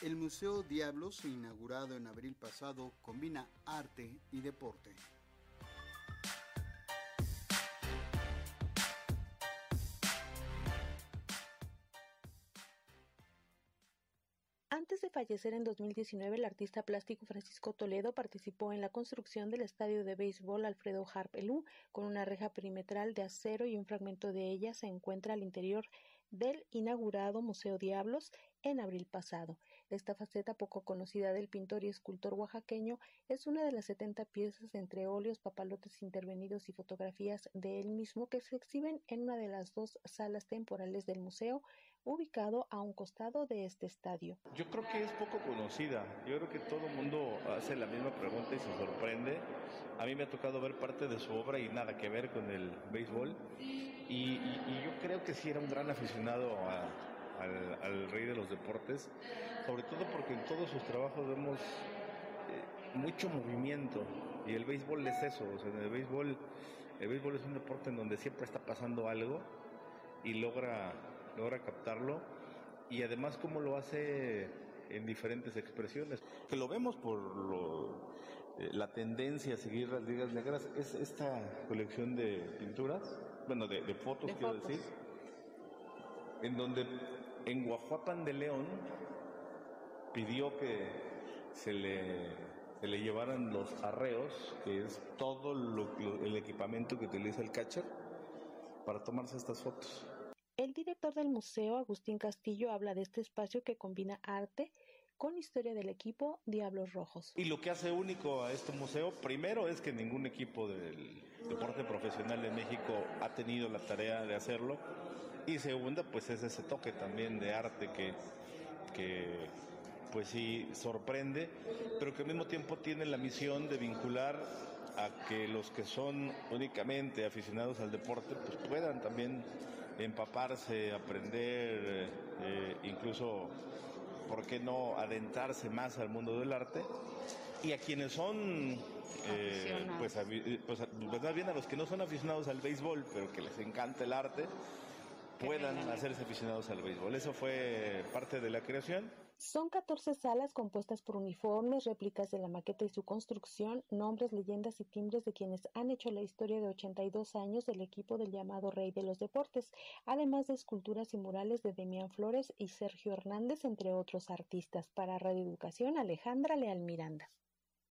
El Museo Diablos, inaugurado en abril pasado, combina arte y deporte. Antes de fallecer en 2019, el artista plástico Francisco Toledo participó en la construcción del estadio de béisbol Alfredo Harpelú, con una reja perimetral de acero y un fragmento de ella se encuentra al interior del inaugurado Museo Diablos en abril pasado. Esta faceta poco conocida del pintor y escultor oaxaqueño es una de las 70 piezas entre óleos, papalotes intervenidos y fotografías de él mismo que se exhiben en una de las dos salas temporales del museo, ubicado a un costado de este estadio. Yo creo que es poco conocida. Yo creo que todo el mundo hace la misma pregunta y se sorprende. A mí me ha tocado ver parte de su obra y nada que ver con el béisbol. Y, yo creo que sí era un gran aficionado al, rey de los deportes, sobre todo porque en todos sus trabajos vemos eh, mucho movimiento y el béisbol es eso, o sea, el béisbol, el béisbol es un deporte en donde siempre está pasando algo y logra, logra captarlo y además como lo hace en diferentes expresiones. Que lo vemos por lo, eh, la tendencia a seguir las ligas negras es esta colección de pinturas, bueno, de, fotos, quiero decir, en donde en Guajuapan de León pidió que se le, le llevaran los arreos, que es todo el equipamiento que utiliza el catcher, para tomarse estas fotos. El director del museo, Agustín Castillo, habla de este espacio que combina arte con historia del equipo Diablos Rojos. Y lo que hace único a este museo, primero es que ningún equipo del deporte profesional de México ha tenido la tarea de hacerlo. Y segunda, pues es ese toque también de arte que, que pues sí sorprende, pero que al mismo tiempo tiene la misión de vincular a que los que son únicamente aficionados al deporte pues puedan también empaparse, aprender, eh, incluso ¿por qué no adentrarse más al mundo del arte? Y a quienes son, eh, pues, pues, pues bien a los que no son aficionados al béisbol, pero que les encanta el arte, puedan hacerse aficionados al béisbol. Eso fue parte de la creación. Son 14 salas compuestas por uniformes, réplicas de la maqueta y su construcción, nombres, leyendas y timbres de quienes han hecho la historia de 82 años del equipo del llamado Rey de los Deportes, además de esculturas y murales de Demián Flores y Sergio Hernández, entre otros artistas. Para Radio Educación, Alejandra Leal Miranda.